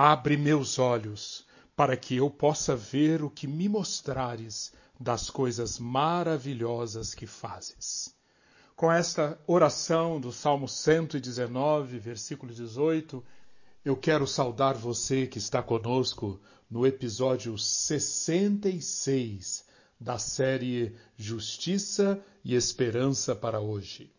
Abre meus olhos, para que eu possa ver o que me mostrares das coisas maravilhosas que fazes. Com esta oração do Salmo 119, versículo 18, eu quero saudar você que está conosco no episódio 66 da série Justiça e Esperança para hoje.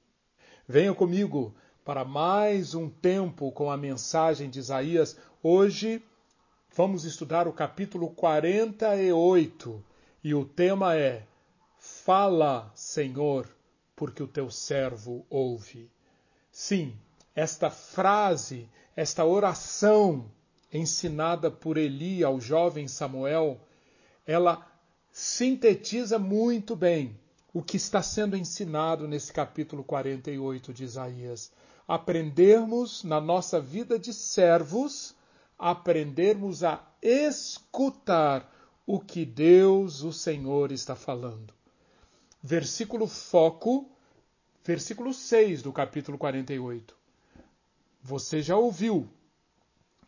Venha comigo para mais um tempo com a mensagem de Isaías. Hoje vamos estudar o capítulo 48 e o tema é Fala, Senhor, porque o teu servo ouve. Sim, esta frase, esta oração ensinada por Eli ao jovem Samuel, ela sintetiza muito bem o que está sendo ensinado nesse capítulo 48 de Isaías. Aprendermos na nossa vida de servos, aprendermos a escutar o que Deus, o Senhor, está falando. Versículo foco, versículo 6 do capítulo 48. Você já ouviu.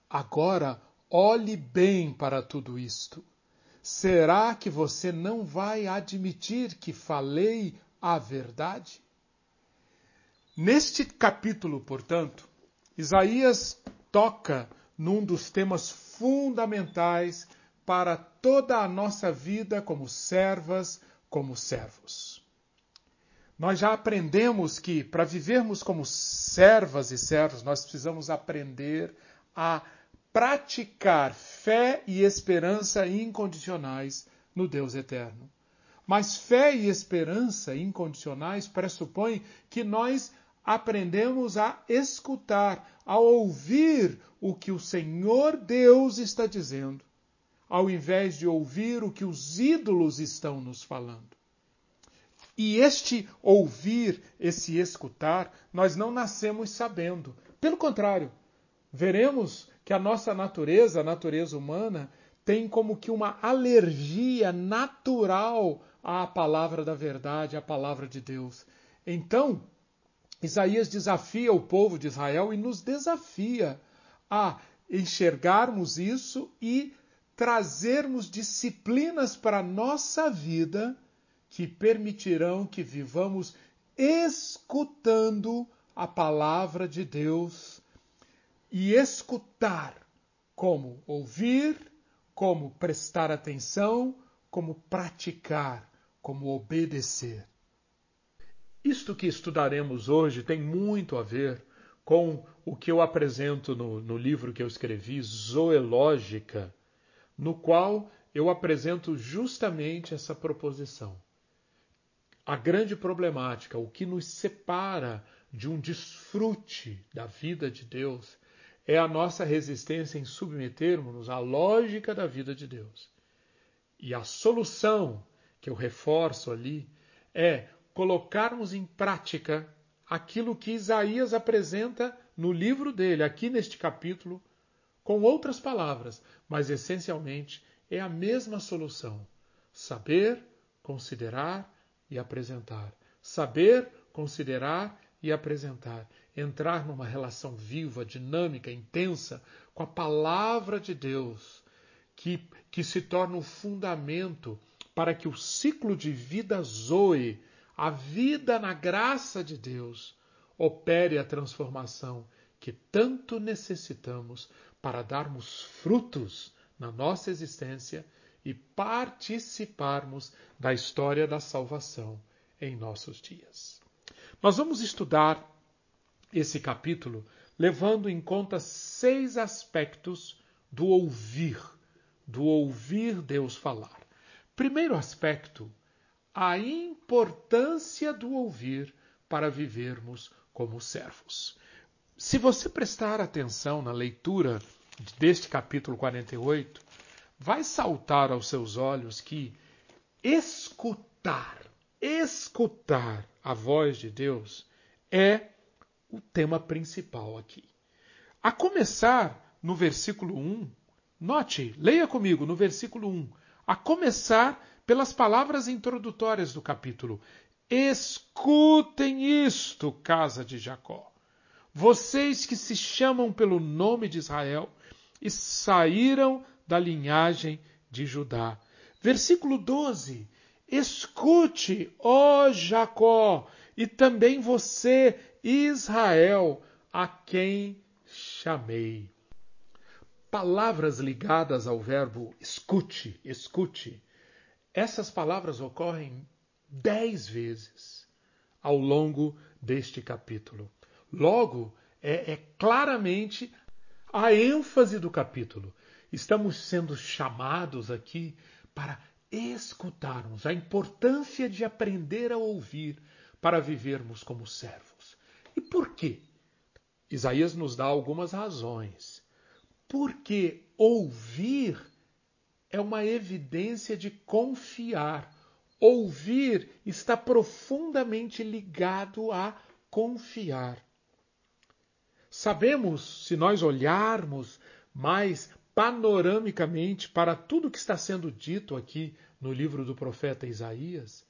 Agora olhe bem para tudo isto. Será que você não vai admitir que falei a verdade? Neste capítulo, portanto, Isaías toca num dos temas fundamentais para toda a nossa vida como servas, como servos. Nós já aprendemos que para vivermos como servas e servos, nós precisamos aprender a praticar fé e esperança incondicionais no Deus eterno. Mas fé e esperança incondicionais pressupõem que nós aprendemos a escutar, a ouvir o que o Senhor Deus está dizendo, ao invés de ouvir o que os ídolos estão nos falando. E este ouvir, esse escutar, nós não nascemos sabendo. Pelo contrário, veremos que a nossa natureza, a natureza humana, tem como que uma alergia natural à palavra da verdade, à palavra de Deus. Então, Isaías desafia o povo de Israel e nos desafia a enxergarmos isso e trazermos disciplinas para a nossa vida que permitirão que vivamos escutando a palavra de Deus e escutar, como ouvir, como prestar atenção, como praticar, como obedecer. Isto que estudaremos hoje tem muito a ver com o que eu apresento no, no livro que eu escrevi, Zoológica, no qual eu apresento justamente essa proposição. A grande problemática, o que nos separa de um desfrute da vida de Deus, é a nossa resistência em submetermos-nos à lógica da vida de Deus. E a solução que eu reforço ali é colocarmos em prática aquilo que Isaías apresenta no livro dele, aqui neste capítulo, com outras palavras, mas essencialmente é a mesma solução: saber, considerar e apresentar. Saber, considerar e apresentar entrar numa relação viva, dinâmica, intensa com a palavra de Deus, que, que se torna o fundamento para que o ciclo de vida Zoe, a vida na graça de Deus, opere a transformação que tanto necessitamos para darmos frutos na nossa existência e participarmos da história da salvação em nossos dias. Nós vamos estudar esse capítulo levando em conta seis aspectos do ouvir, do ouvir Deus falar. Primeiro aspecto, a importância do ouvir para vivermos como servos. Se você prestar atenção na leitura deste capítulo 48, vai saltar aos seus olhos que escutar, escutar a voz de Deus é o tema principal aqui. A começar no versículo 1, note, leia comigo no versículo 1, a começar pelas palavras introdutórias do capítulo. Escutem isto, casa de Jacó. Vocês que se chamam pelo nome de Israel, e saíram da linhagem de Judá. Versículo 12: Escute, ó Jacó, e também você, Israel, a quem chamei. Palavras ligadas ao verbo escute, escute. Essas palavras ocorrem dez vezes ao longo deste capítulo. Logo, é, é claramente a ênfase do capítulo. Estamos sendo chamados aqui para escutarmos a importância de aprender a ouvir para vivermos como servos. E por quê? Isaías nos dá algumas razões. Porque ouvir é uma evidência de confiar. Ouvir está profundamente ligado a confiar. Sabemos, se nós olharmos mais panoramicamente para tudo que está sendo dito aqui no livro do profeta Isaías,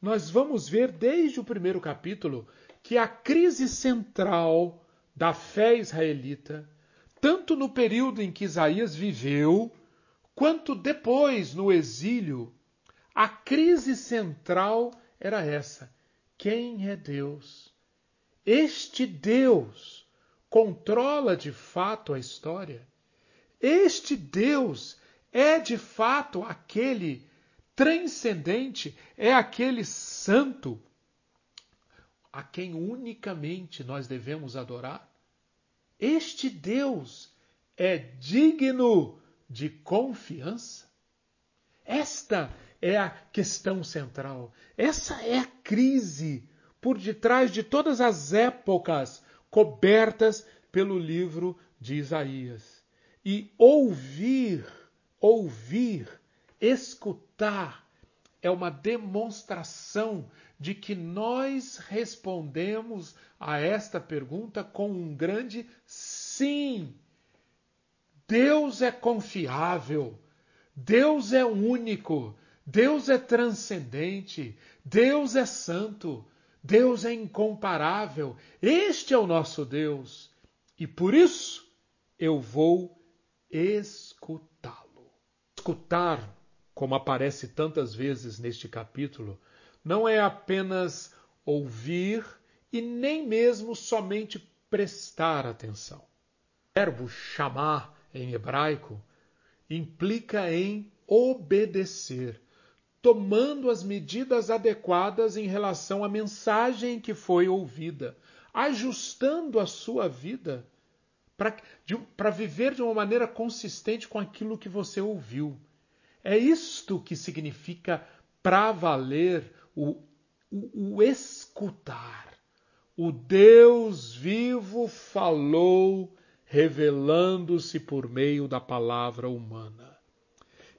nós vamos ver desde o primeiro capítulo que a crise central da fé israelita, tanto no período em que Isaías viveu, quanto depois no exílio, a crise central era essa: quem é Deus? Este Deus controla de fato a história? Este Deus é de fato aquele transcendente, é aquele santo a quem unicamente nós devemos adorar? Este Deus é digno de confiança? Esta é a questão central. Essa é a crise por detrás de todas as épocas cobertas pelo livro de Isaías. E ouvir, ouvir, escutar é uma demonstração de que nós respondemos a esta pergunta com um grande sim. Deus é confiável, Deus é único, Deus é transcendente, Deus é santo, Deus é incomparável. Este é o nosso Deus. E por isso eu vou escutá-lo. Escutar, como aparece tantas vezes neste capítulo, não é apenas ouvir e nem mesmo somente prestar atenção. O verbo chamar em hebraico implica em obedecer, tomando as medidas adequadas em relação à mensagem que foi ouvida, ajustando a sua vida para viver de uma maneira consistente com aquilo que você ouviu. É isto que significa para valer o, o, o escutar. O Deus vivo falou, revelando-se por meio da palavra humana.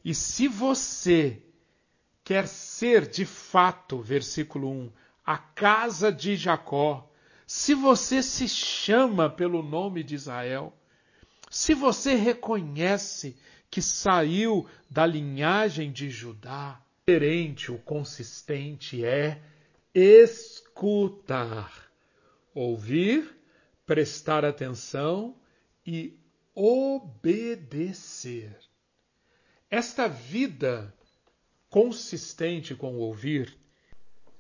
E se você quer ser de fato, versículo 1, a casa de Jacó, se você se chama pelo nome de Israel, se você reconhece que saiu da linhagem de Judá, o coerente, o consistente é escutar, ouvir, prestar atenção e obedecer. Esta vida consistente com o ouvir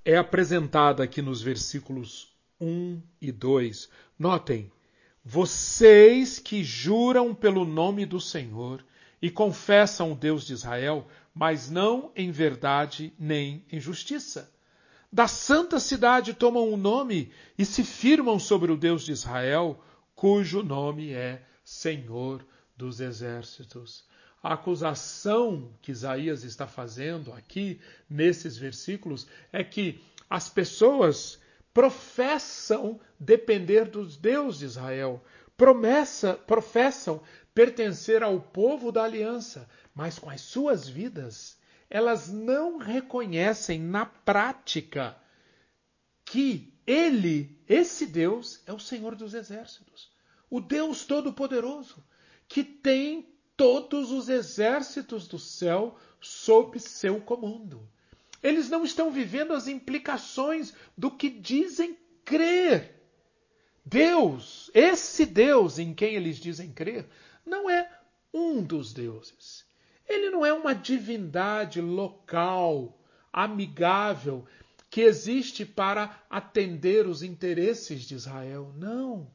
é apresentada aqui nos versículos 1 e 2. Notem, vocês que juram pelo nome do Senhor e confessam o Deus de Israel, mas não em verdade nem em justiça. Da santa cidade tomam o nome e se firmam sobre o Deus de Israel, cujo nome é Senhor dos Exércitos. A acusação que Isaías está fazendo aqui, nesses versículos, é que as pessoas professam depender dos Deus de Israel, promessa, professam pertencer ao povo da aliança, mas com as suas vidas, elas não reconhecem na prática que ele, esse Deus, é o Senhor dos exércitos, o Deus Todo-Poderoso, que tem todos os exércitos do céu sob seu comando. Eles não estão vivendo as implicações do que dizem crer. Deus, esse Deus em quem eles dizem crer, não é um dos deuses. Ele não é uma divindade local, amigável, que existe para atender os interesses de Israel. Não.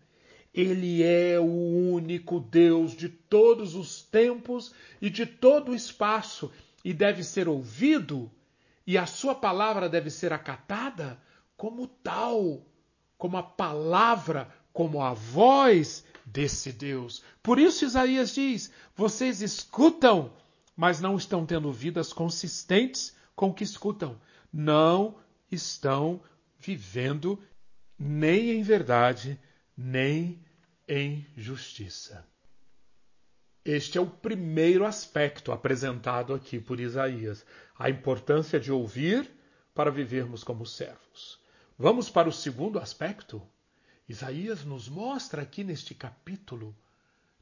Ele é o único Deus de todos os tempos e de todo o espaço e deve ser ouvido, e a sua palavra deve ser acatada como tal, como a palavra, como a voz desse Deus. Por isso Isaías diz: vocês escutam, mas não estão tendo vidas consistentes com o que escutam. Não estão vivendo nem em verdade, nem em justiça. Este é o primeiro aspecto apresentado aqui por Isaías, a importância de ouvir para vivermos como servos. Vamos para o segundo aspecto? Isaías nos mostra aqui neste capítulo,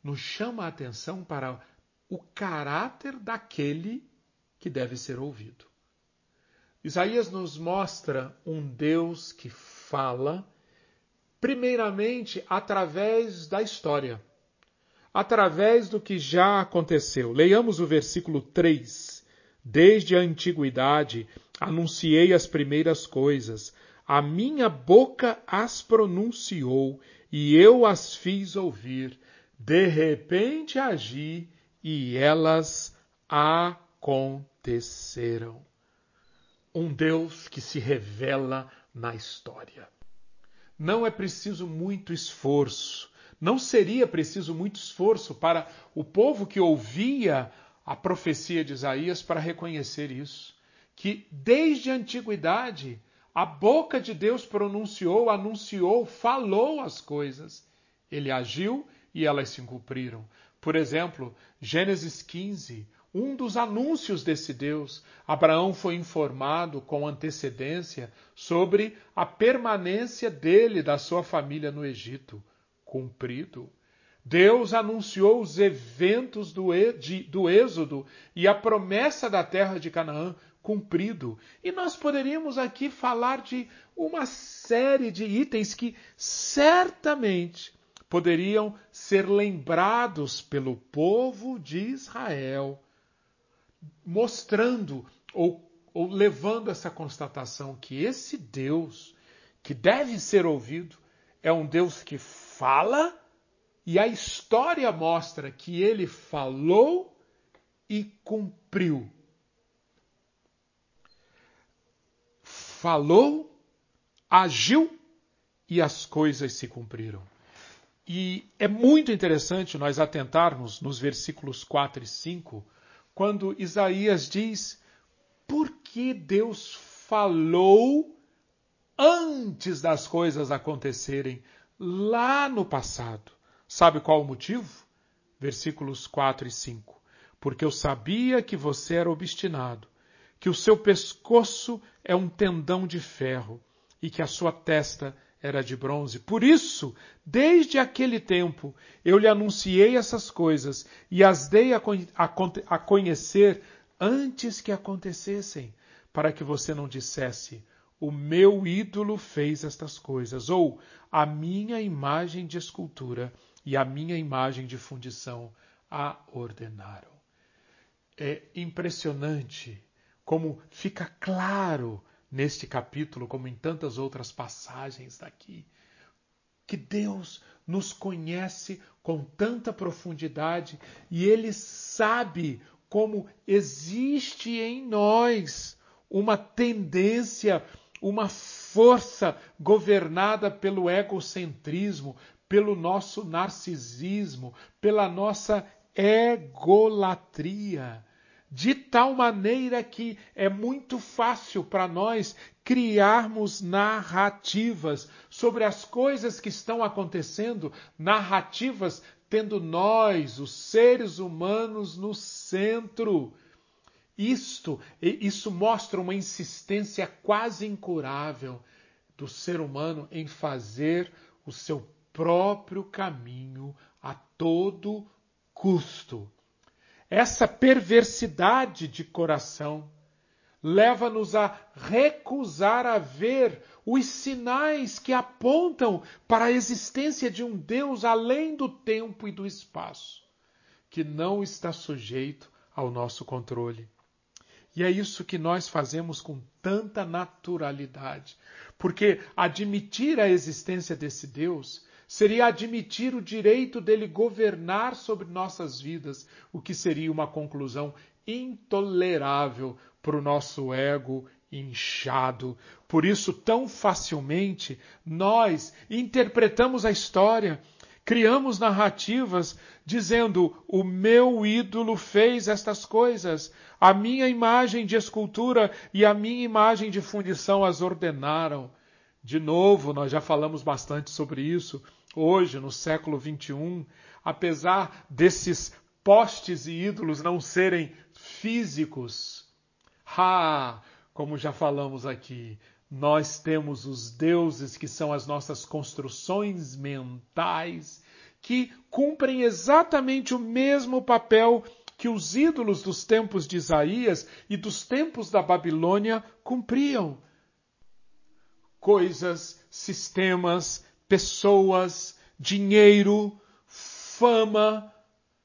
nos chama a atenção para o caráter daquele que deve ser ouvido. Isaías nos mostra um Deus que fala, primeiramente através da história através do que já aconteceu. Leiamos o versículo 3. Desde a antiguidade anunciei as primeiras coisas, a minha boca as pronunciou e eu as fiz ouvir. De repente agi e elas aconteceram. Um Deus que se revela na história. Não é preciso muito esforço, não seria preciso muito esforço para o povo que ouvia a profecia de Isaías para reconhecer isso. Que desde a antiguidade a boca de Deus pronunciou, anunciou, falou as coisas. Ele agiu e elas se cumpriram. Por exemplo, Gênesis 15, um dos anúncios desse Deus, Abraão foi informado com antecedência sobre a permanência dele, da sua família no Egito cumprido. Deus anunciou os eventos do, de, do Êxodo e a promessa da terra de Canaã cumprido. E nós poderíamos aqui falar de uma série de itens que certamente poderiam ser lembrados pelo povo de Israel, mostrando ou, ou levando essa constatação que esse Deus, que deve ser ouvido, é um Deus que fala e a história mostra que ele falou e cumpriu. Falou, agiu e as coisas se cumpriram. E é muito interessante nós atentarmos nos versículos 4 e 5, quando Isaías diz: Por que Deus falou antes das coisas acontecerem? lá no passado. Sabe qual o motivo? Versículos 4 e 5. Porque eu sabia que você era obstinado, que o seu pescoço é um tendão de ferro e que a sua testa era de bronze. Por isso, desde aquele tempo, eu lhe anunciei essas coisas e as dei a, a, a conhecer antes que acontecessem, para que você não dissesse: o meu ídolo fez estas coisas, ou a minha imagem de escultura e a minha imagem de fundição a ordenaram. É impressionante como fica claro neste capítulo, como em tantas outras passagens daqui, que Deus nos conhece com tanta profundidade e Ele sabe como existe em nós uma tendência uma força governada pelo egocentrismo, pelo nosso narcisismo, pela nossa egolatria, de tal maneira que é muito fácil para nós criarmos narrativas sobre as coisas que estão acontecendo, narrativas tendo nós, os seres humanos, no centro. Isto, isso mostra uma insistência quase incurável do ser humano em fazer o seu próprio caminho a todo custo. Essa perversidade de coração leva-nos a recusar a ver os sinais que apontam para a existência de um Deus além do tempo e do espaço que não está sujeito ao nosso controle. E é isso que nós fazemos com tanta naturalidade, porque admitir a existência desse Deus seria admitir o direito dele governar sobre nossas vidas, o que seria uma conclusão intolerável para o nosso ego inchado. Por isso, tão facilmente, nós interpretamos a história, criamos narrativas dizendo: o meu ídolo fez estas coisas, a minha imagem de escultura e a minha imagem de fundição as ordenaram. De novo, nós já falamos bastante sobre isso hoje, no século XXI, apesar desses postes e ídolos não serem físicos. Ha! Como já falamos aqui, nós temos os deuses que são as nossas construções mentais, que cumprem exatamente o mesmo papel que os ídolos dos tempos de Isaías e dos tempos da Babilônia cumpriam. Coisas, sistemas, pessoas, dinheiro, fama,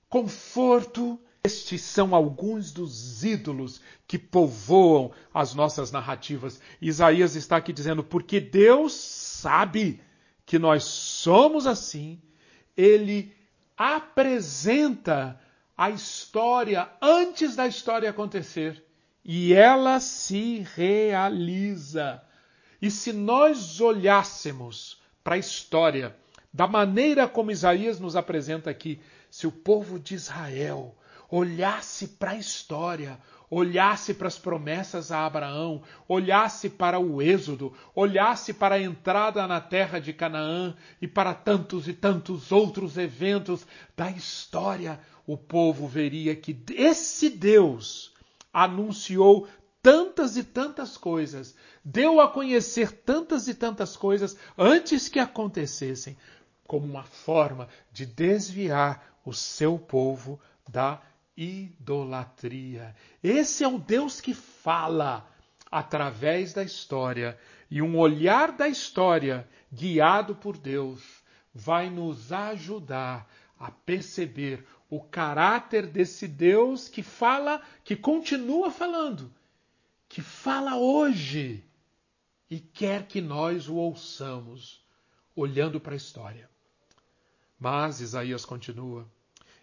conforto. Estes são alguns dos ídolos que povoam as nossas narrativas. Isaías está aqui dizendo: porque Deus sabe que nós somos assim, ele apresenta a história antes da história acontecer e ela se realiza. E se nós olhássemos para a história, da maneira como Isaías nos apresenta aqui, se o povo de Israel olhasse para a história, olhasse para as promessas a Abraão, olhasse para o Êxodo, olhasse para a entrada na terra de Canaã e para tantos e tantos outros eventos da história, o povo veria que esse Deus anunciou tantas e tantas coisas, deu a conhecer tantas e tantas coisas antes que acontecessem, como uma forma de desviar o seu povo da idolatria. Esse é o Deus que fala através da história, e um olhar da história, guiado por Deus, vai nos ajudar a perceber o caráter desse Deus que fala, que continua falando que fala hoje e quer que nós o ouçamos, olhando para a história. Mas Isaías continua: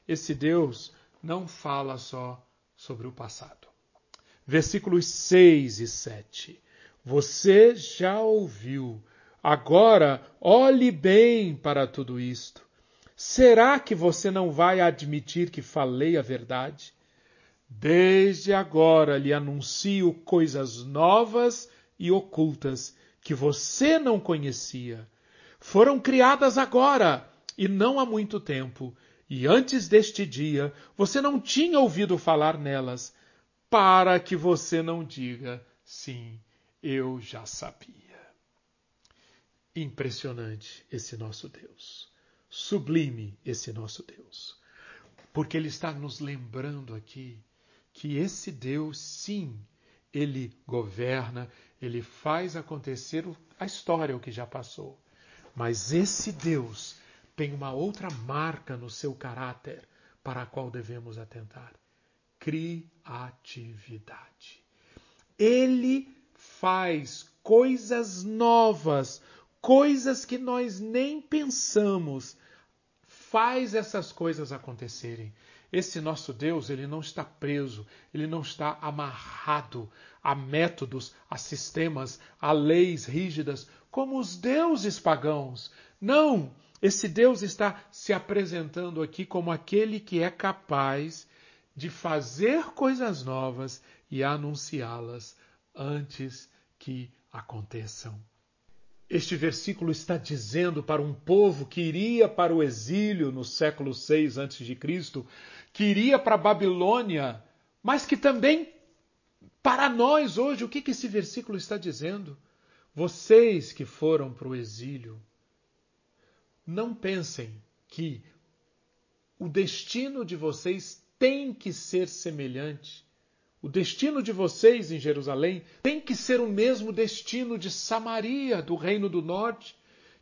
esse Deus não fala só sobre o passado. Versículos 6 e 7. Você já ouviu, agora olhe bem para tudo isto. Será que você não vai admitir que falei a verdade? Desde agora lhe anuncio coisas novas e ocultas que você não conhecia. Foram criadas agora e não há muito tempo, e antes deste dia você não tinha ouvido falar nelas, para que você não diga, sim, eu já sabia. Impressionante esse nosso Deus. Sublime esse nosso Deus. Porque ele está nos lembrando aqui que esse Deus, sim, ele governa, ele faz acontecer a história, o que já passou. Mas esse Deus tem uma outra marca no seu caráter para a qual devemos atentar: criatividade. Ele faz coisas novas, coisas que nós nem pensamos, faz essas coisas acontecerem. Esse nosso Deus, ele não está preso, ele não está amarrado a métodos, a sistemas, a leis rígidas, como os deuses pagãos. Não! Esse Deus está se apresentando aqui como aquele que é capaz de fazer coisas novas e anunciá-las antes que aconteçam. Este versículo está dizendo para um povo que iria para o exílio no século 6 a.C., que iria para a Babilônia, mas que também para nós hoje, o que, que esse versículo está dizendo? Vocês que foram para o exílio, não pensem que o destino de vocês tem que ser semelhante. O destino de vocês em Jerusalém tem que ser o mesmo destino de Samaria, do Reino do Norte,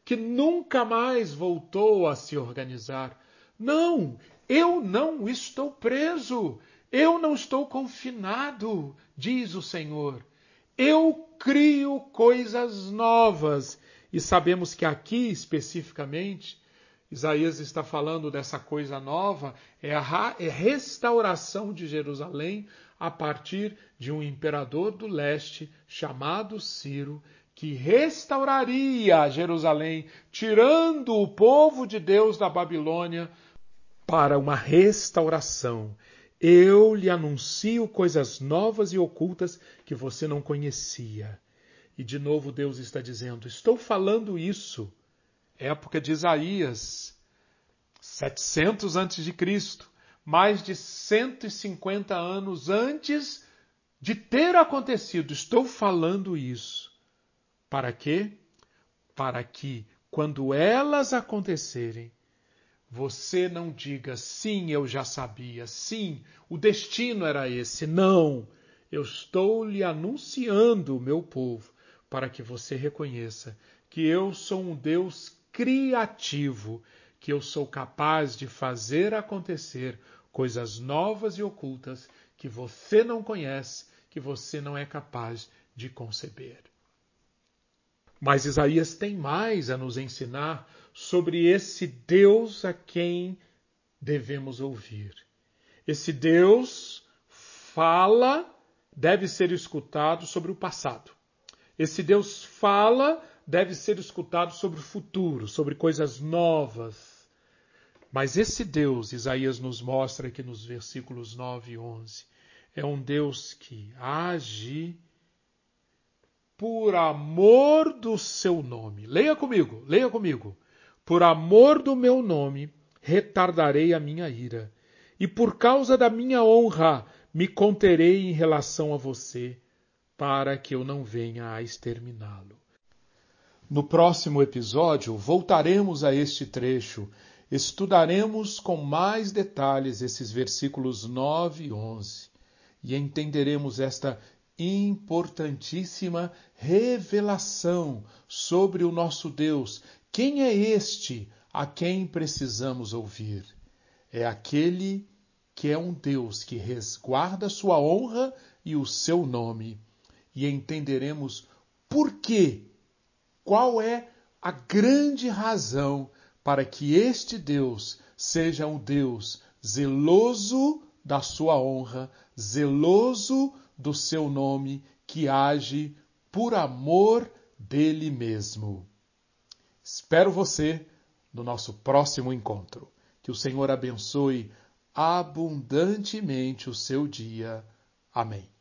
que nunca mais voltou a se organizar Não, eu não estou preso, eu não estou confinado, diz o Senhor. Eu crio coisas novas. E sabemos que aqui especificamente, Isaías está falando dessa coisa nova, é a é restauração de Jerusalém a partir de um imperador do leste chamado Ciro, que restauraria Jerusalém, tirando o povo de Deus da Babilônia para uma restauração. Eu lhe anuncio coisas novas e ocultas que você não conhecia. E de novo Deus está dizendo: Estou falando isso. Época de Isaías, 700 antes de Cristo, mais de 150 anos antes de ter acontecido. Estou falando isso. Para quê? Para que, quando elas acontecerem, você não diga sim, eu já sabia, sim, o destino era esse. Não, eu estou lhe anunciando, meu povo, para que você reconheça que eu sou um Deus criativo, que eu sou capaz de fazer acontecer coisas novas e ocultas que você não conhece, que você não é capaz de conceber. Mas Isaías tem mais a nos ensinar sobre esse Deus a quem devemos ouvir. Esse Deus fala, deve ser escutado sobre o passado. Esse Deus fala, deve ser escutado sobre o futuro, sobre coisas novas. Mas esse Deus, Isaías nos mostra aqui nos versículos 9 e 11, é um Deus que age por amor do seu nome. Leia comigo, leia comigo. Por amor do meu nome, retardarei a minha ira, e por causa da minha honra, me conterei em relação a você, para que eu não venha a exterminá-lo. No próximo episódio, voltaremos a este trecho, estudaremos com mais detalhes esses versículos 9 e 11 e entenderemos esta importantíssima revelação sobre o nosso Deus. Quem é este a quem precisamos ouvir? É aquele que é um Deus que resguarda sua honra e o seu nome. E entenderemos por quê, qual é a grande razão para que este Deus seja um Deus zeloso da sua honra, zeloso do seu nome, que age por amor dele mesmo. Espero você no nosso próximo encontro. Que o Senhor abençoe abundantemente o seu dia. Amém.